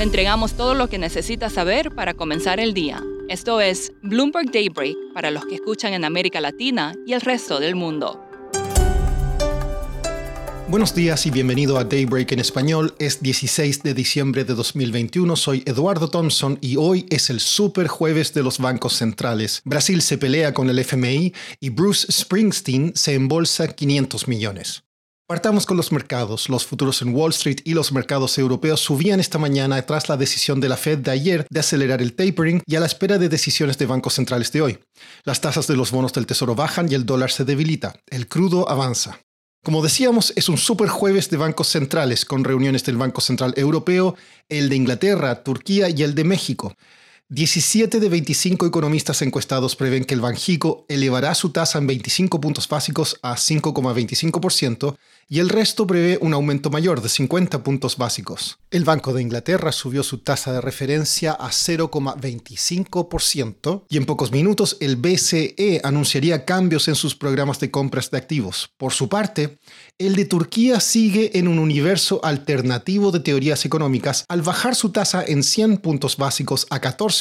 Le entregamos todo lo que necesita saber para comenzar el día. Esto es Bloomberg Daybreak para los que escuchan en América Latina y el resto del mundo. Buenos días y bienvenido a Daybreak en español. Es 16 de diciembre de 2021. Soy Eduardo Thompson y hoy es el super jueves de los bancos centrales. Brasil se pelea con el FMI y Bruce Springsteen se embolsa 500 millones. Partamos con los mercados. Los futuros en Wall Street y los mercados europeos subían esta mañana tras la decisión de la Fed de ayer de acelerar el tapering y a la espera de decisiones de bancos centrales de hoy. Las tasas de los bonos del Tesoro bajan y el dólar se debilita. El crudo avanza. Como decíamos, es un super jueves de bancos centrales, con reuniones del Banco Central Europeo, el de Inglaterra, Turquía y el de México. 17 de 25 economistas encuestados prevén que el Banjico elevará su tasa en 25 puntos básicos a 5,25% y el resto prevé un aumento mayor de 50 puntos básicos. El Banco de Inglaterra subió su tasa de referencia a 0,25% y en pocos minutos el BCE anunciaría cambios en sus programas de compras de activos. Por su parte, el de Turquía sigue en un universo alternativo de teorías económicas al bajar su tasa en 100 puntos básicos a 14%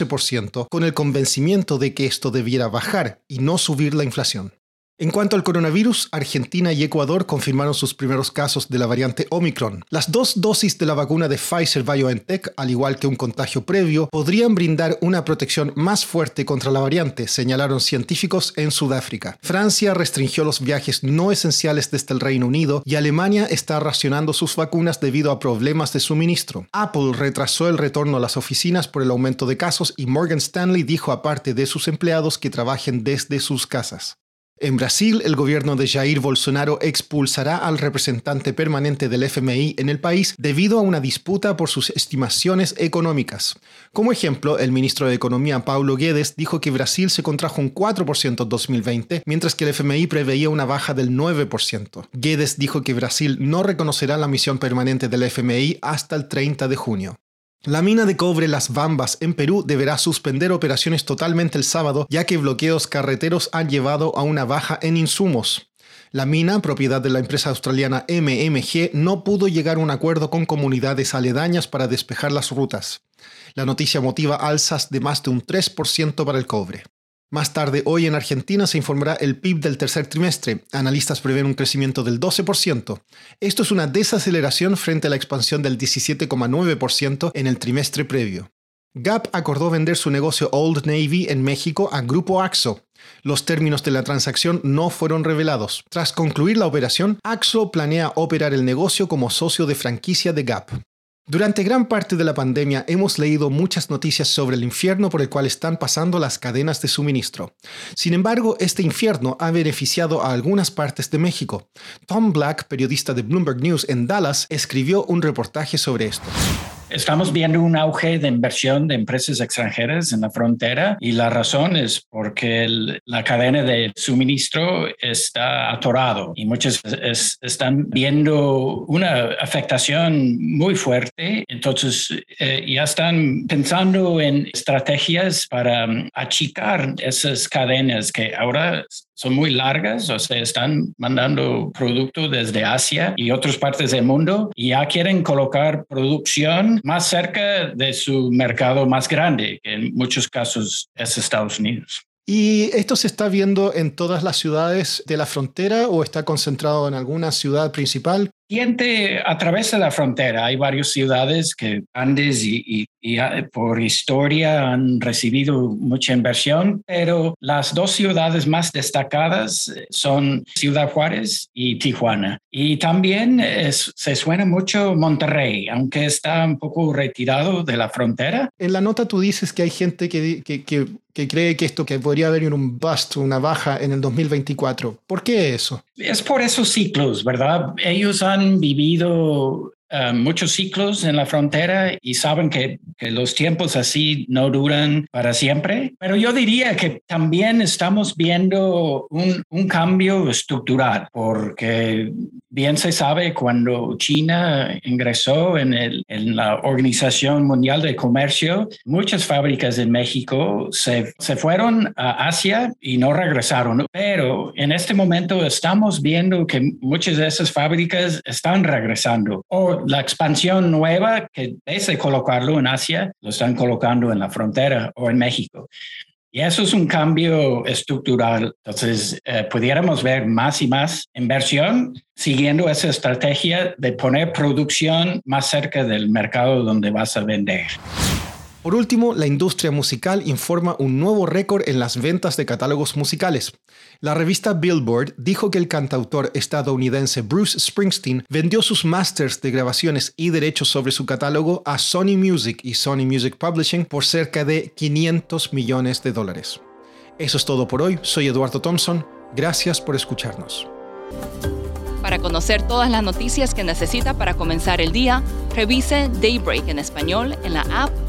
con el convencimiento de que esto debiera bajar y no subir la inflación. En cuanto al coronavirus, Argentina y Ecuador confirmaron sus primeros casos de la variante Omicron. Las dos dosis de la vacuna de Pfizer BioNTech, al igual que un contagio previo, podrían brindar una protección más fuerte contra la variante, señalaron científicos en Sudáfrica. Francia restringió los viajes no esenciales desde el Reino Unido y Alemania está racionando sus vacunas debido a problemas de suministro. Apple retrasó el retorno a las oficinas por el aumento de casos y Morgan Stanley dijo a parte de sus empleados que trabajen desde sus casas. En Brasil, el gobierno de Jair Bolsonaro expulsará al representante permanente del FMI en el país debido a una disputa por sus estimaciones económicas. Como ejemplo, el ministro de Economía Paulo Guedes dijo que Brasil se contrajo un 4% en 2020, mientras que el FMI preveía una baja del 9%. Guedes dijo que Brasil no reconocerá la misión permanente del FMI hasta el 30 de junio. La mina de cobre Las Bambas en Perú deberá suspender operaciones totalmente el sábado ya que bloqueos carreteros han llevado a una baja en insumos. La mina, propiedad de la empresa australiana MMG, no pudo llegar a un acuerdo con comunidades aledañas para despejar las rutas. La noticia motiva alzas de más de un 3% para el cobre. Más tarde, hoy en Argentina se informará el PIB del tercer trimestre. Analistas prevén un crecimiento del 12%. Esto es una desaceleración frente a la expansión del 17,9% en el trimestre previo. Gap acordó vender su negocio Old Navy en México a Grupo Axo. Los términos de la transacción no fueron revelados. Tras concluir la operación, Axo planea operar el negocio como socio de franquicia de Gap. Durante gran parte de la pandemia hemos leído muchas noticias sobre el infierno por el cual están pasando las cadenas de suministro. Sin embargo, este infierno ha beneficiado a algunas partes de México. Tom Black, periodista de Bloomberg News en Dallas, escribió un reportaje sobre esto. Estamos viendo un auge de inversión de empresas extranjeras en la frontera y la razón es porque la cadena de suministro está atorado y muchos están viendo una afectación muy fuerte. Entonces eh, ya están pensando en estrategias para um, achicar esas cadenas que ahora son muy largas, o sea, están mandando producto desde Asia y otras partes del mundo y ya quieren colocar producción más cerca de su mercado más grande, que en muchos casos es Estados Unidos. ¿Y esto se está viendo en todas las ciudades de la frontera o está concentrado en alguna ciudad principal? Gente de la frontera. Hay varias ciudades que grandes y, ah, por historia han recibido mucha inversión, pero las dos ciudades más destacadas eh, son Ciudad Juárez y Tijuana. Y también se suena mucho Monterrey, aunque está un poco retirado de la frontera. En la nota tú dices que hay gente que, que, que, que cree que esto que podría haber un bust, una baja en el 2024. ¿Por qué eso? Es por esos ciclos, ¿verdad? Ellos han vivido eh, muchos ciclos en la frontera y saben que, que, los tiempos así no duran para siempre. Pero yo diría que también estamos viendo un, un cambio estructural, porque bien se sabe cuando China ingresó en, el, en la Organización Mundial de Comercio, muchas fábricas en México se, se fueron a Asia y no regresaron. Pero en este momento estamos viendo que muchas de esas fábricas están regresando. O la expansión nueva que de colocarlo en Asia, lo están colocando en la frontera o en México. Y eso es un cambio estructural. Entonces, eh, pudiéramos ver más y más inversión siguiendo esa estrategia de poner producción más cerca del mercado donde vas a vender. Por último, la industria musical informa un nuevo récord en las ventas de catálogos musicales. La revista Billboard dijo que el cantautor estadounidense Bruce Springsteen vendió sus masters de grabaciones y derechos sobre su catálogo a Sony Music y Sony Music Publishing por cerca de 500 millones de dólares. Eso es todo por hoy, soy Eduardo Thompson, gracias por escucharnos. Para conocer todas las noticias que necesita para comenzar el día, revise Daybreak en español en la app